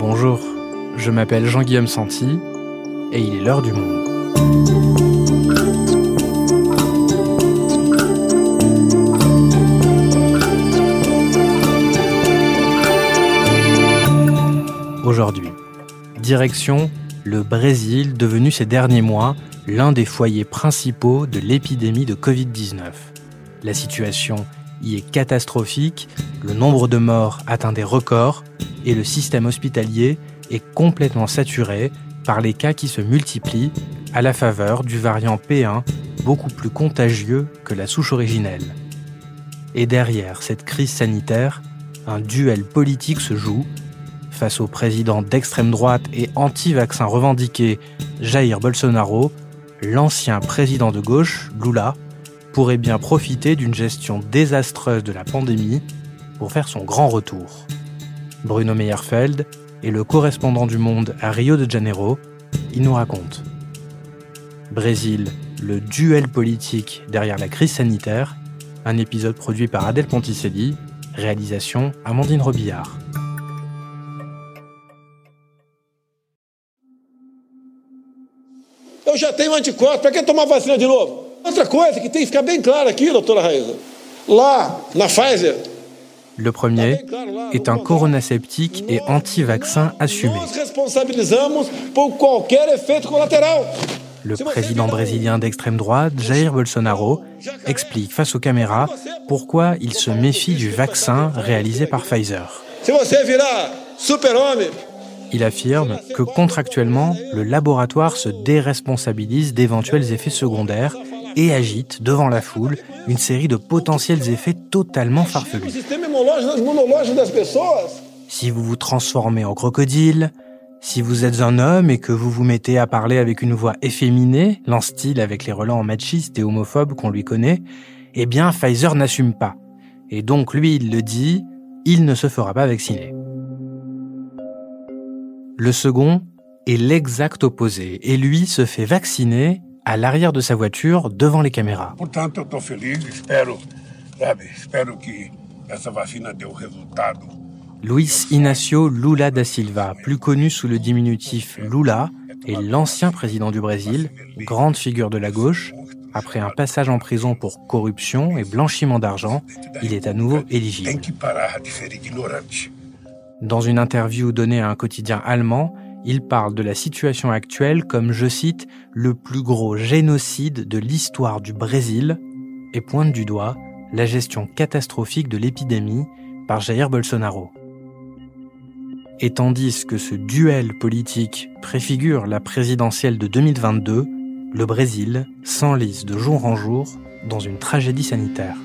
Bonjour, je m'appelle Jean-Guillaume Santi et il est l'heure du monde. Aujourd'hui, direction le Brésil, devenu ces derniers mois l'un des foyers principaux de l'épidémie de Covid-19. La situation y est catastrophique, le nombre de morts atteint des records et le système hospitalier est complètement saturé par les cas qui se multiplient à la faveur du variant P1 beaucoup plus contagieux que la souche originelle. Et derrière cette crise sanitaire, un duel politique se joue face au président d'extrême droite et anti-vaccin revendiqué Jair Bolsonaro, l'ancien président de gauche, Lula, pourrait bien profiter d'une gestion désastreuse de la pandémie pour faire son grand retour. Bruno Meyerfeld est le correspondant du Monde à Rio de Janeiro. Il nous raconte. Brésil, le duel politique derrière la crise sanitaire, un épisode produit par Adèle Ponticelli, réalisation Amandine Robillard. Eu já tenho anticorpos, para que tomar vacina de novo? Outra coisa que tem que ficar bem claro aqui, doutora Raíza. Lá, na Pfizer, Le premier est un coronaceptique et anti-vaccin assumé. Le président brésilien d'extrême droite, Jair Bolsonaro, explique face aux caméras pourquoi il se méfie du vaccin réalisé par Pfizer. Il affirme que contractuellement, le laboratoire se déresponsabilise d'éventuels effets secondaires et agite devant la foule une série de potentiels effets totalement farfelus. Si vous vous transformez en crocodile, si vous êtes un homme et que vous vous mettez à parler avec une voix efféminée, lance-t-il avec les relents machistes et homophobes qu'on lui connaît, eh bien Pfizer n'assume pas. Et donc lui, il le dit, il ne se fera pas vacciner. Le second est l'exact opposé, et lui se fait vacciner à l'arrière de sa voiture devant les caméras. Luis Inácio Lula da Silva, plus connu sous le diminutif Lula, est l'ancien président du Brésil, grande figure de la gauche. Après un passage en prison pour corruption et blanchiment d'argent, il est à nouveau éligible. Dans une interview donnée à un quotidien allemand, il parle de la situation actuelle comme, je cite, le plus gros génocide de l'histoire du Brésil et pointe du doigt la gestion catastrophique de l'épidémie par Jair Bolsonaro. Et tandis que ce duel politique préfigure la présidentielle de 2022, le Brésil s'enlise de jour en jour dans une tragédie sanitaire.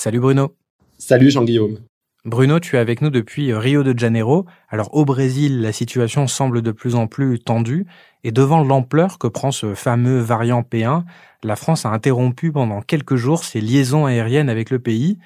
Salut Bruno. Salut Jean-Guillaume. Bruno, tu es avec nous depuis Rio de Janeiro. Alors au Brésil, la situation semble de plus en plus tendue et devant l'ampleur que prend ce fameux variant P1, la France a interrompu pendant quelques jours ses liaisons aériennes avec le pays.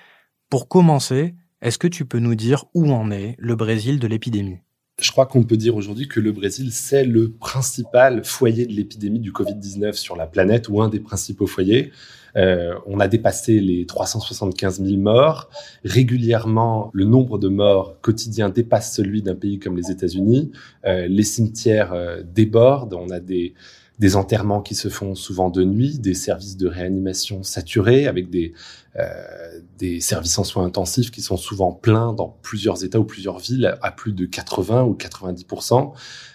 Pour commencer, est-ce que tu peux nous dire où en est le Brésil de l'épidémie? Je crois qu'on peut dire aujourd'hui que le Brésil, c'est le principal foyer de l'épidémie du Covid-19 sur la planète, ou un des principaux foyers. Euh, on a dépassé les 375 000 morts. Régulièrement, le nombre de morts quotidiens dépasse celui d'un pays comme les États-Unis. Euh, les cimetières euh, débordent. On a des, des enterrements qui se font souvent de nuit, des services de réanimation saturés avec des, euh, des services en soins intensifs qui sont souvent pleins dans plusieurs États ou plusieurs villes à plus de 80 ou 90%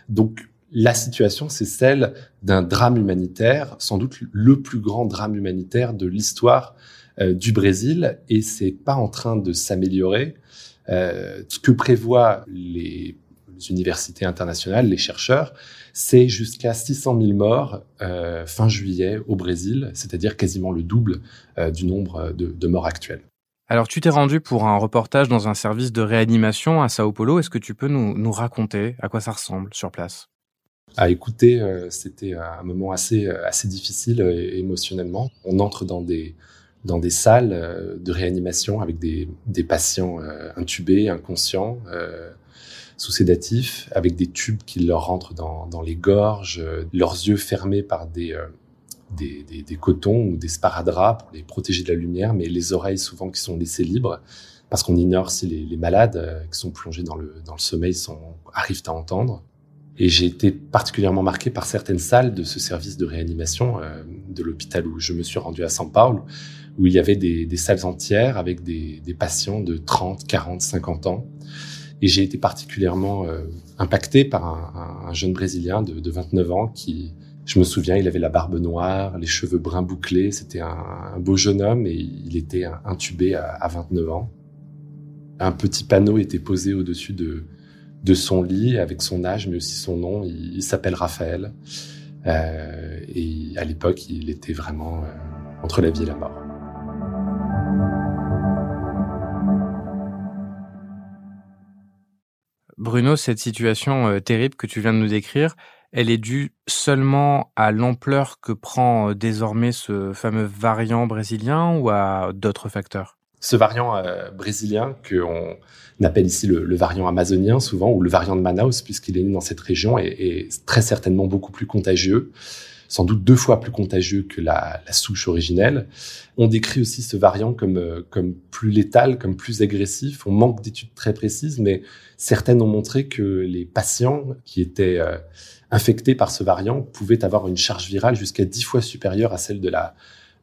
Donc, la situation, c'est celle d'un drame humanitaire, sans doute le plus grand drame humanitaire de l'histoire euh, du Brésil, et c'est pas en train de s'améliorer. Euh, ce que prévoient les universités internationales, les chercheurs, c'est jusqu'à 600 000 morts euh, fin juillet au Brésil, c'est-à-dire quasiment le double euh, du nombre de, de morts actuels. Alors tu t'es rendu pour un reportage dans un service de réanimation à Sao Paulo. Est-ce que tu peux nous, nous raconter à quoi ça ressemble sur place? À écouter, euh, c'était un moment assez, assez difficile euh, émotionnellement. On entre dans des, dans des salles euh, de réanimation avec des, des patients euh, intubés, inconscients. Euh, sous sédatifs, avec des tubes qui leur rentrent dans, dans les gorges, leurs yeux fermés par des, des, des, des, cotons ou des sparadraps pour les protéger de la lumière, mais les oreilles souvent qui sont laissées libres, parce qu'on ignore si les, les malades qui sont plongés dans le, dans le sommeil sont, arrivent à entendre. Et j'ai été particulièrement marqué par certaines salles de ce service de réanimation euh, de l'hôpital où je me suis rendu à São Paulo, où il y avait des, des salles entières avec des, des, patients de 30, 40, 50 ans. Et j'ai été particulièrement euh, impacté par un, un, jeune Brésilien de, de, 29 ans qui, je me souviens, il avait la barbe noire, les cheveux bruns bouclés. C'était un, beau jeune homme et il était intubé à, à 29 ans. Un petit panneau était posé au-dessus de, de son lit avec son âge, mais aussi son nom. Il, s'appelle Raphaël. Euh, et à l'époque, il était vraiment euh, entre la vie et la mort. Bruno, cette situation euh, terrible que tu viens de nous décrire, elle est due seulement à l'ampleur que prend euh, désormais ce fameux variant brésilien ou à d'autres facteurs? Ce variant euh, brésilien qu'on appelle ici le, variant amazonien souvent, ou le variant de Manaus, puisqu'il est né dans cette région, est très certainement beaucoup plus contagieux, sans doute deux fois plus contagieux que la, souche originelle. On décrit aussi ce variant comme, euh, comme plus létal, comme plus agressif. On manque d'études très précises, mais certaines ont montré que les patients qui étaient euh, infectés par ce variant pouvaient avoir une charge virale jusqu'à dix fois supérieure à celle de la,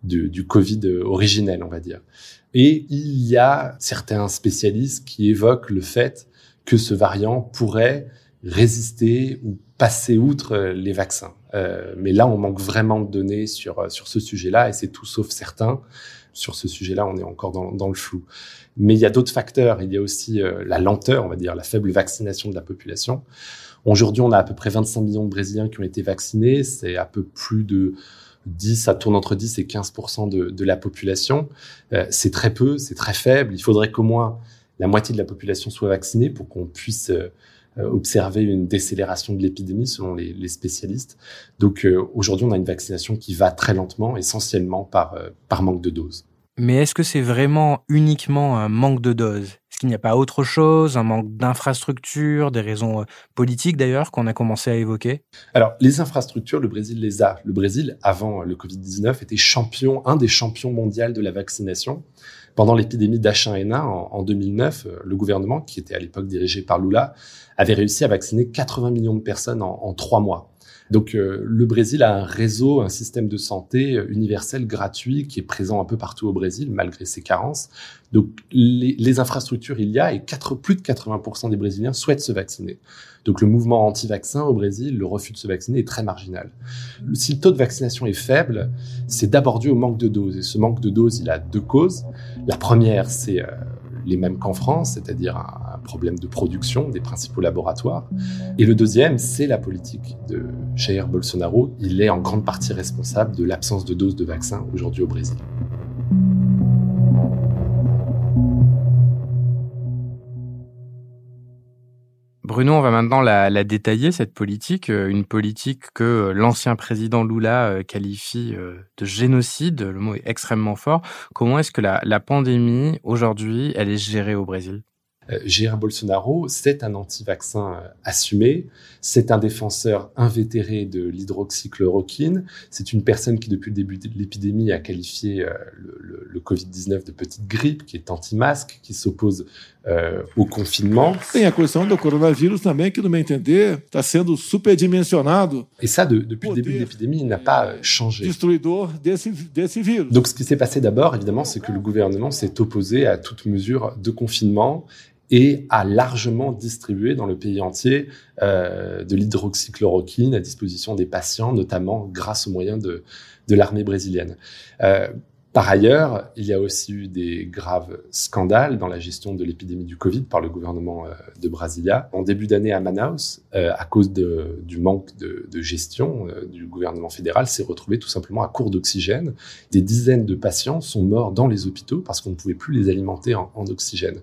du, du Covid originel, on va dire. Et il y a certains spécialistes qui évoquent le fait que ce variant pourrait résister ou passer outre les vaccins. Euh, mais là, on manque vraiment de données sur, sur ce sujet-là et c'est tout sauf certain. Sur ce sujet-là, on est encore dans, dans, le flou. Mais il y a d'autres facteurs. Il y a aussi euh, la lenteur, on va dire, la faible vaccination de la population. Aujourd'hui, on a à peu près 25 millions de Brésiliens qui ont été vaccinés. C'est à peu plus de 10, ça tourne entre 10 et 15% de, de la population. Euh, c'est très peu, c'est très faible. Il faudrait qu'au moins la moitié de la population soit vaccinée pour qu'on puisse euh, observer une décélération de l'épidémie selon les, les, spécialistes. Donc euh, aujourd'hui, on a une vaccination qui va très lentement, essentiellement par, euh, par manque de doses. Mais est-ce que c'est vraiment uniquement un manque de doses? Est-ce qu'il n'y a pas autre chose, un manque d'infrastructures, des raisons euh, politiques d'ailleurs qu'on a commencé à évoquer? Alors, les infrastructures, le Brésil les a. Le Brésil, avant le Covid-19, était champion, un des champions mondiaux de la vaccination. Pendant l'épidémie d'H1N1 en, en 2009, le gouvernement, qui était à l'époque dirigé par Lula, avait réussi à vacciner 80 millions de personnes en trois mois. Donc euh, le Brésil a un réseau, un système de santé universel gratuit qui est présent un peu partout au Brésil malgré ses carences. Donc les, infrastructures il y a et 4, plus de 80% des Brésiliens souhaitent se vacciner. Donc le mouvement anti-vaccin au Brésil, le refus de se vacciner est très marginal. Si le taux de vaccination est faible, c'est d'abord dû au manque de doses. Et ce manque de doses, il a deux causes. La première, c'est euh, les mêmes qu'en France, c'est-à-dire un, problème de production des principaux laboratoires. Et le deuxième, c'est la politique de Jair Bolsonaro. Il est en grande partie responsable de l'absence de doses de vaccins aujourd'hui au Brésil. Bruno, on va maintenant la, détailler, cette politique, euh, une politique que l'ancien président Lula euh, qualifie euh, de génocide, le mot est extrêmement fort. Comment est-ce que la, la pandémie, aujourd'hui, elle est gérée au Brésil? euh, Jair Bolsonaro, c'est un anti-vaccin euh, assumé, c'est un défenseur invétéré de l'hydroxychloroquine, c'est une personne qui, depuis le début de l'épidémie, a qualifié euh, le, le, le Covid-19 de petite grippe, qui est anti-masque, qui s'oppose euh, au confinement. Tem a questão do coronavírus também, que, no meu entender, está sendo superdimensionado. Et ça, de, depuis le début de l'épidémie, il n'a pas changé. Destruidor desse, desse vírus. Donc, ce qui s'est passé d'abord, évidemment, c'est que le gouvernement s'est opposé à toute mesure de confinement et a largement distribué dans le pays entier euh, de l'hydroxychloroquine à disposition des patients, notamment grâce aux moyens de, l'armée brésilienne. Euh, par ailleurs, il y a aussi eu des graves scandales dans la gestion de l'épidémie du Covid par le gouvernement euh, de Brasilia. En début d'année à Manaus, euh, à cause du manque de, gestion euh, du gouvernement fédéral, s'est retrouvé tout simplement à court d'oxygène. Des dizaines de patients sont morts dans les hôpitaux parce qu'on ne pouvait plus les alimenter en, oxygène.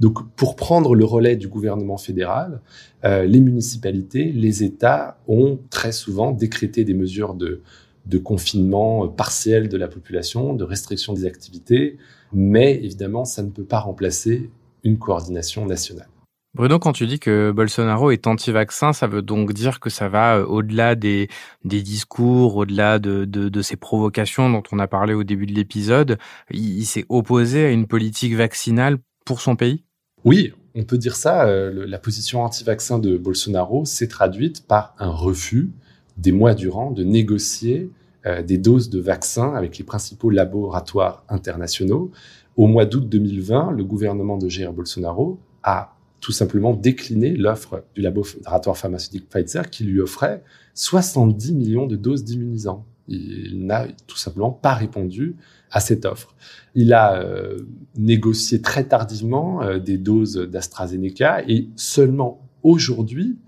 Donc, pour prendre le relais du gouvernement fédéral, les municipalités, les États ont très souvent décrété des mesures de de confinement partiel de la population, de restriction des activités, mais évidemment, ça ne peut pas remplacer une coordination nationale. Bruno, quand tu dis que Bolsonaro est anti-vaccin, ça veut donc dire que ça va euh, au-delà des, des discours, au-delà de, de, de, ces provocations dont on a parlé au début de l'épisode. Il, s'est opposé à une politique vaccinale pour son pays? Oui, on peut dire ça. Euh, la position anti-vaccin de Bolsonaro s'est traduite par un refus des mois durant de négocier euh, des doses de vaccins avec les principaux laboratoires internationaux. Au mois d'août 2020, le gouvernement de Jair Bolsonaro a tout simplement décliné l'offre du laboratoire pharmaceutique Pfizer qui lui offrait 70 millions de doses d'immunisants. Il n'a tout simplement pas répondu à cette offre. Il a euh, négocié très tardivement euh, des doses d'AstraZeneca et seulement aujourd'hui,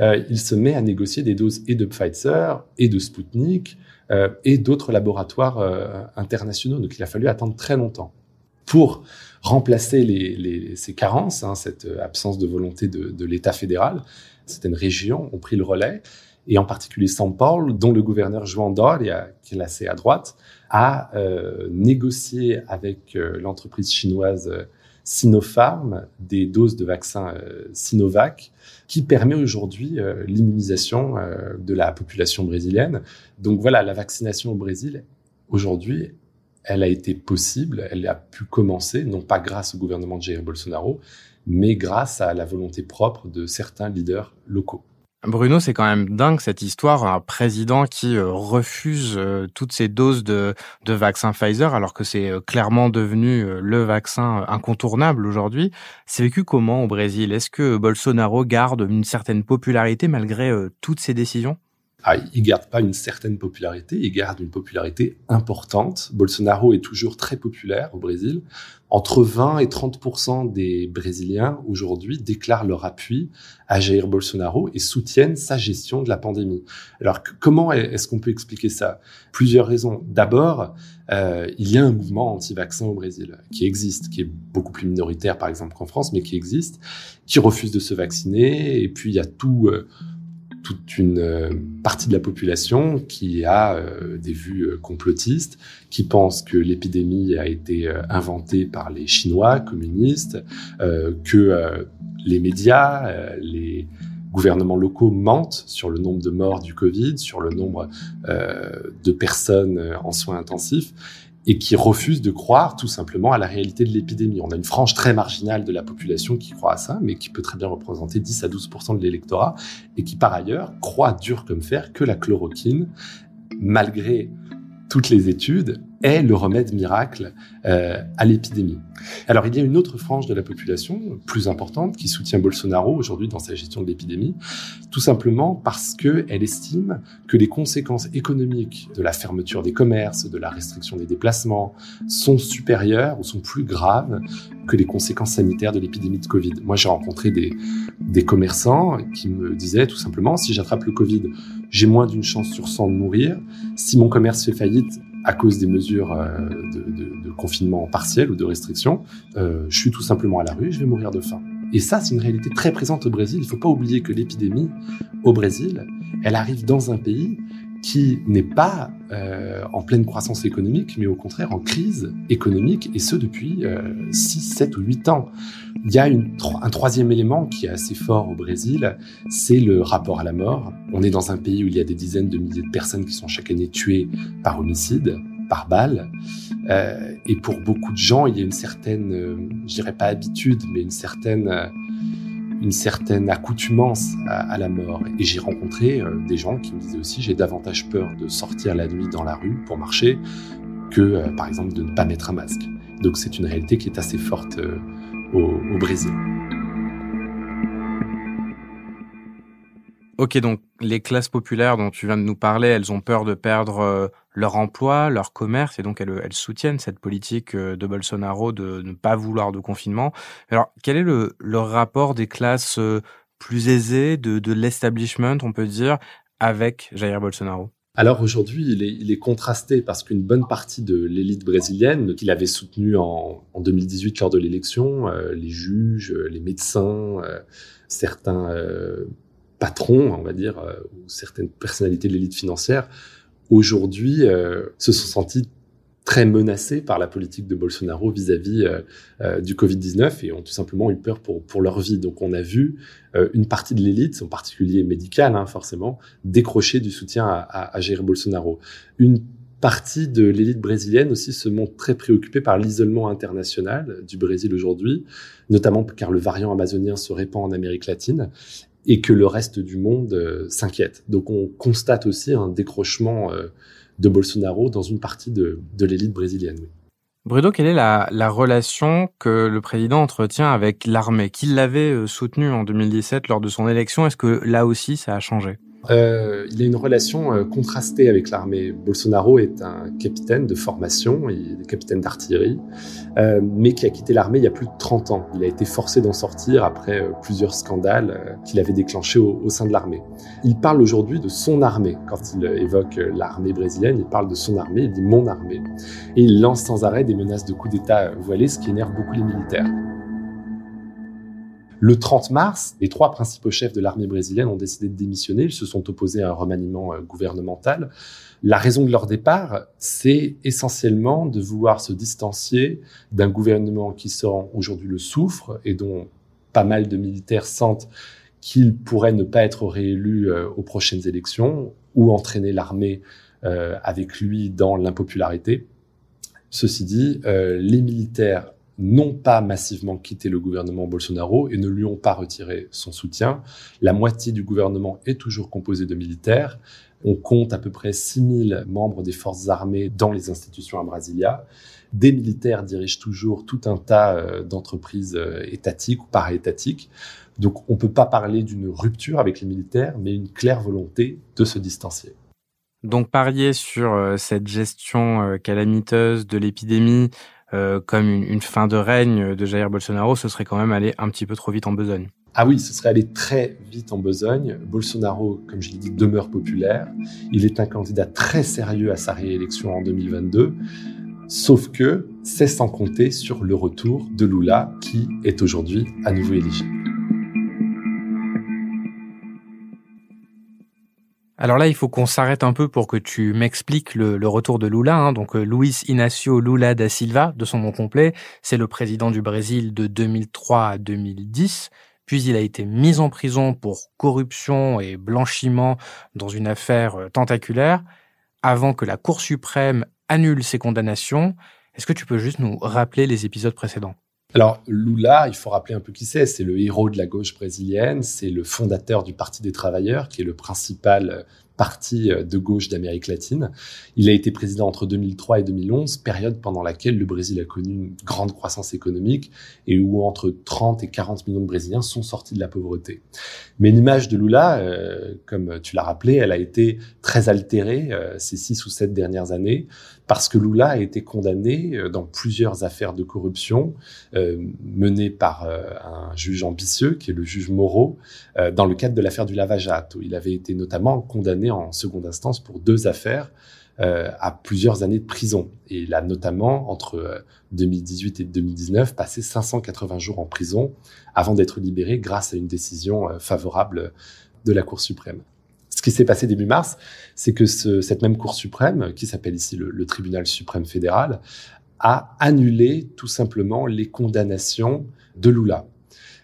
euh, il se met à négocier des doses et de Pfizer et de Sputnik et d'autres laboratoires internationaux. Donc il a fallu attendre très longtemps pour remplacer ces carences, hein, cette absence de volonté de, l'État fédéral. Certaines régions ont pris le relais, et en particulier São Paulo, dont le gouverneur João Dória, qui est assez à droite, a euh, négocié avec euh, l'entreprise chinoise euh, Sinopharm des doses de vaccin Sinovac qui permet aujourd'hui l'immunisation de la population brésilienne. Donc voilà, la vaccination au Brésil, aujourd'hui, elle a été possible, elle a pu commencer, non pas grâce au gouvernement de Jair Bolsonaro, mais grâce à la volonté propre de certains leaders locaux. Bruno, c'est quand même dingue cette histoire, un président qui euh, refuse euh, toutes ces doses de, de vaccin Pfizer alors que c'est euh, clairement devenu le vaccin incontournable aujourd'hui. C'est vécu comment au Brésil? Est-ce que Bolsonaro garde une certaine popularité malgré toutes ces décisions? Ah, il garde pas une certaine popularité, il garde une popularité importante. Bolsonaro est toujours très populaire au Brésil. Entre 20 et 30% des Brésiliens aujourd'hui déclarent leur appui à Jair Bolsonaro et soutiennent sa gestion de la pandémie. Alors comment est-ce qu'on peut expliquer ça? Plusieurs raisons. D'abord, euh, il y a un mouvement anti-vaccin au Brésil qui existe, qui est beaucoup plus minoritaire par exemple qu'en France, mais qui existe, qui refuse de se vacciner. Et puis il y a tout. Euh, toute une euh, partie de la population qui a euh, des vues euh, complotistes, qui pense que l'épidémie a été inventée par les Chinois communistes, que les médias, les gouvernements locaux mentent sur le nombre de morts du Covid, sur le nombre de personnes en soins intensifs et qui refusent de croire tout simplement à la réalité de l'épidémie. On a une frange très marginale de la population qui croit à ça, mais qui peut très bien représenter 10 à 12 de l'électorat, et qui par ailleurs croit dur comme fer que la chloroquine, malgré toutes les études, est le remède miracle euh, à l'épidémie. Alors il y a une autre frange de la population plus importante qui soutient Bolsonaro aujourd'hui dans sa gestion de l'épidémie, tout simplement parce qu'elle estime que les conséquences économiques de la fermeture des commerces, de la restriction des déplacements, sont supérieures ou sont plus graves que les conséquences sanitaires de l'épidémie de Covid. Moi j'ai rencontré des, des commerçants qui me disaient tout simplement, si j'attrape le Covid, j'ai moins d'une chance sur 100 de mourir. Si mon commerce fait faillite, à cause des mesures euh, de, confinement partiel ou de restriction, euh, je suis tout simplement à la rue, je vais mourir de faim. Et ça, c'est une réalité très présente au Brésil. Il ne faut pas oublier que l'épidémie au Brésil, elle arrive dans un pays qui n'est pas euh, en pleine croissance économique, mais au contraire en crise économique, et ce depuis euh, 6, 7 ou 8 ans. Il y a une, un troisième élément qui est assez fort au Brésil, c'est le rapport à la mort. On est dans un pays où il y a des dizaines de milliers de personnes qui sont chaque année tuées par homicide, par balle. Euh, et pour beaucoup de gens, il y a une certaine, euh, je dirais pas habitude, mais une certaine euh, une certaine accoutumance à, la mort. Et j'ai rencontré euh, des gens qui me disaient aussi j'ai davantage peur de sortir la nuit dans la rue pour marcher que, euh, par exemple, de ne pas mettre un masque. Donc c'est une réalité qui est assez forte euh, au Brésil. Ok, donc les classes populaires dont tu viens de nous parler, elles ont peur de perdre leur emploi, leur commerce, et donc elles, soutiennent cette politique euh, de Bolsonaro de ne pas vouloir de confinement. Alors, quel est le, rapport des classes euh, plus aisées, de, l'establishment, on peut dire, avec Jair Bolsonaro? Alors aujourd'hui, il est, contrasté parce qu'une bonne partie de l'élite brésilienne qu'il avait soutenue en, 2018 lors de l'élection, les juges, les médecins, certains patrons, on va dire, euh, ou certaines personnalités de l'élite financière, aujourd'hui, euh, se sont sentis très menacés par la politique de Bolsonaro vis-à-vis euh, euh, du Covid-19 et ont tout simplement eu peur pour, leur vie. Donc on a vu une partie de l'élite, en particulier médicale hein, forcément, décrocher du soutien à, à, à Jair Bolsonaro. Une partie de l'élite brésilienne aussi se montre très préoccupée par l'isolement international du Brésil aujourd'hui, notamment car le variant amazonien se répand en Amérique latine et que le reste du monde s'inquiète. Donc on constate aussi un décrochement de Bolsonaro dans une partie de, l'élite brésilienne. Bruno, quelle est la, la, relation que le président entretient avec l'armée? Qu'il l'avait euh, soutenu en 2017 lors de son élection, est-ce que là aussi ça a changé? Euh, il a une relation euh, contrastée avec l'armée. Bolsonaro est un capitaine de formation, il est capitaine d'artillerie, euh, mais qui a quitté l'armée il y a plus de 30 ans. Il a été forcé d'en sortir après plusieurs scandales qu'il avait déclenchés au, au, sein de l'armée. Il parle aujourd'hui de son armée. Quand il évoque l'armée brésilienne, il parle de son armée, il dit mon armée. Et il lance sans arrêt des menaces de coup d'État voilés, ce qui énerve beaucoup les militaires. Le 30 mars, les trois principaux chefs de l'armée brésilienne ont décidé de démissionner. Ils se sont opposés à un remaniement euh, gouvernemental. La raison de leur départ, c'est essentiellement de vouloir se distancier d'un gouvernement qui sort aujourd'hui le souffre et dont pas mal de militaires sentent qu'il pourrait ne pas être réélu euh, aux prochaines élections ou entraîner l'armée euh, avec lui dans l'impopularité. Ceci dit, les militaires n'ont pas massivement quitté le gouvernement Bolsonaro et ne lui ont pas retiré son soutien. La moitié du gouvernement est toujours composée de militaires. On compte à peu près 6000 membres des forces armées dans les institutions à Brasilia. Des militaires dirigent toujours tout un tas euh, d'entreprises euh, étatiques ou para-étatiques. Donc on ne peut pas parler d'une rupture avec les militaires, mais une claire volonté de se distancier. Donc parier sur euh, cette gestion calamiteuse de l'épidémie, euh, comme une, fin de règne de Jair Bolsonaro, ce serait quand même aller un petit peu trop vite en besogne. Ah oui, ce serait aller très vite en besogne. Bolsonaro, comme je l'ai dit, demeure populaire. Il est un candidat très sérieux à sa réélection en 2022. Sauf que c'est sans compter sur le retour de Lula, qui est aujourd'hui à nouveau éligible. Alors là, il faut qu'on s'arrête un peu pour que tu m'expliques le, retour de Lula. Hein. Donc euh, Luis Inácio Lula da Silva, de son nom complet, c'est le président du Brésil de 2003 à 2010. Puis il a été mis en prison pour corruption et blanchiment dans une affaire euh, tentaculaire avant que la Cour suprême annule ses condamnations. Est-ce que tu peux juste nous rappeler les épisodes précédents? Alors Lula, il faut rappeler un peu qui c'est. C'est le héros de la gauche brésilienne, c'est le fondateur du Parti des travailleurs, qui est le principal parti euh, de gauche d'Amérique latine. Il a été président entre 2003 et 2011, période pendant laquelle le Brésil a connu une grande croissance économique et où entre 30 et 40 millions de Brésiliens sont sortis de la pauvreté. Mais l'image de Lula, euh, comme tu l'as rappelé, elle a été très altérée euh, ces six ou sept dernières années parce que Lula a été condamné euh, dans plusieurs affaires de corruption euh, menées par euh, un juge ambitieux, qui est le juge Moreau, dans le cadre de l'affaire du lavajato. Il avait été notamment condamné en seconde instance pour deux affaires à plusieurs années de prison. Et il a notamment, entre 2018 et 2019, passé 580 jours en prison avant d'être libéré grâce à une décision favorable de la Cour suprême. Ce qui s'est passé début mars, c'est que ce, cette même Cour suprême, qui s'appelle ici le, le, Tribunal suprême fédéral, a annulé tout simplement les condamnations de Lula.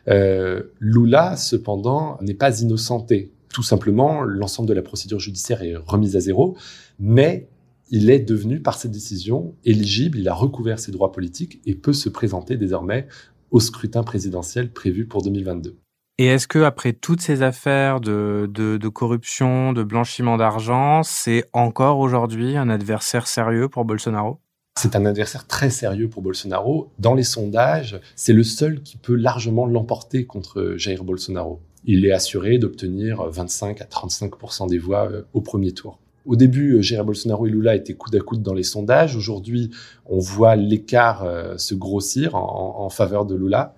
Euh, Lula, cependant, n'est pas innocenté. Tout simplement, l'ensemble de la procédure judiciaire est remise à zéro, mais il est devenu, par cette décision, éligible, il a recouvert ses droits politiques et peut se présenter désormais au scrutin présidentiel prévu pour 2022. Et est-ce que après toutes ces affaires de, de, corruption, de blanchiment d'argent, c'est encore aujourd'hui un adversaire sérieux pour Bolsonaro? C'est un adversaire très sérieux pour Bolsonaro. Dans les sondages, c'est le seul qui peut largement l'emporter contre Jair Bolsonaro. Il est assuré d'obtenir 25 à 35 des voix euh, au premier tour. Au début, euh, Jair Bolsonaro et Lula étaient coude à coude dans les sondages. Aujourd'hui, on voit l'écart euh, se grossir en, faveur de Lula.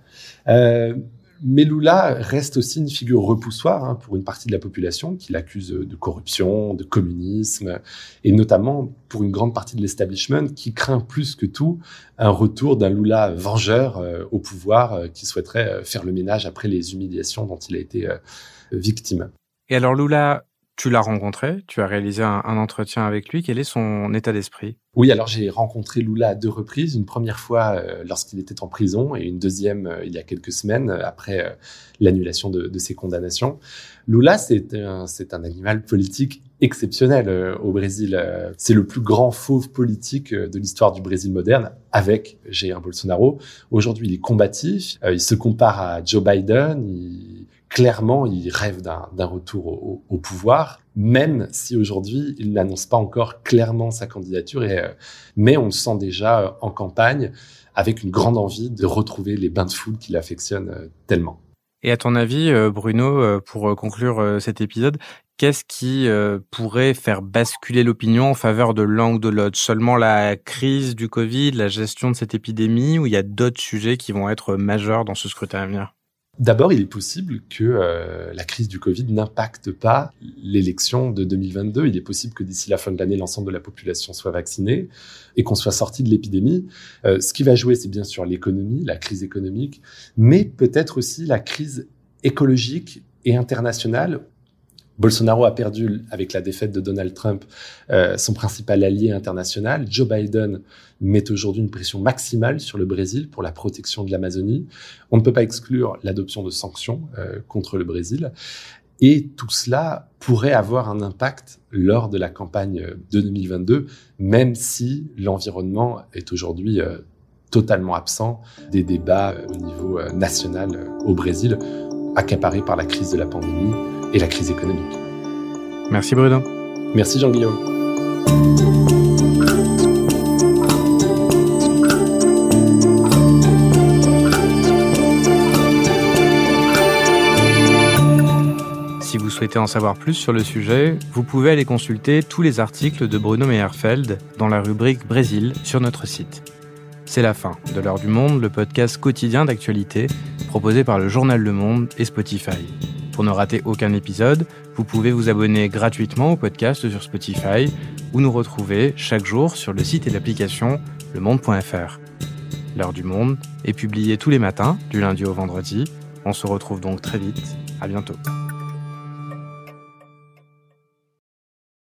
Mais Lula reste aussi une figure repoussoire hein, pour une partie de la population qui l'accuse de corruption, de communisme, et notamment pour une grande partie de l'establishment qui craint plus que tout un retour d'un Lula vengeur euh, au pouvoir euh, qui souhaiterait euh, faire le ménage après les humiliations dont il a été victime. Et alors Lula, Tu l'as rencontré, tu as réalisé un, entretien avec lui. Quel est son état d'esprit? Oui, alors j'ai rencontré Lula à deux reprises. Une première fois euh, lorsqu'il était en prison et une deuxième euh, il y a quelques semaines euh, après l'annulation de, ses condamnations. Lula, c'est un, animal politique exceptionnel au Brésil. C'est le plus grand fauve politique de l'histoire du Brésil moderne avec Jair Bolsonaro. Aujourd'hui, il est combatif. il se compare à Joe Biden. Clairement, il rêve d'un retour au, pouvoir, même si aujourd'hui, il n'annonce pas encore clairement sa candidature. Euh, mais on le sent déjà euh, en campagne avec une grande envie de retrouver les bains de foule qu'il affectionne euh, tellement. Et à ton avis, Bruno, pour conclure cet épisode, qu'est-ce qui pourrait faire basculer l'opinion en faveur de l'un ou de l'autre Seulement la crise du Covid, la gestion de cette épidémie, ou il y a d'autres sujets qui vont être majeurs dans ce scrutin à venir? D'abord, il est possible que euh, la crise du Covid n'impacte pas l'élection de 2022. Il est possible que d'ici la fin de l'année, l'ensemble de la population soit vaccinée et qu'on soit sorti de l'épidémie. Euh, ce qui va jouer, c'est bien sûr l'économie, la crise économique, mais peut-être aussi la crise écologique et internationale Bolsonaro a perdu, avec la défaite de Donald Trump, euh, son principal allié international. Joe Biden met aujourd'hui une pression maximale sur le Brésil pour la protection de l'Amazonie. On ne peut pas exclure l'adoption de sanctions euh, contre le Brésil. Et tout cela pourrait avoir un impact lors de la campagne de 2022, même si l'environnement est aujourd'hui euh, totalement absent des débats au niveau national au Brésil, accaparé par la crise de la pandémie et la crise économique. Merci Bruno. Merci Jean-Guillaume. Si vous souhaitez en savoir plus sur le sujet, vous pouvez aller consulter tous les articles de Bruno Meyerfeld dans la rubrique Brésil sur notre site. C'est la fin de l'heure du monde, le podcast quotidien d'actualité proposé par le journal Le Monde et Spotify. Pour ne rater aucun épisode, vous pouvez vous abonner gratuitement au podcast sur Spotify ou nous retrouver chaque jour sur le site et l'application lemonde.fr. L'heure du monde est publiée tous les matins, du lundi au vendredi. On se retrouve donc très vite. À bientôt.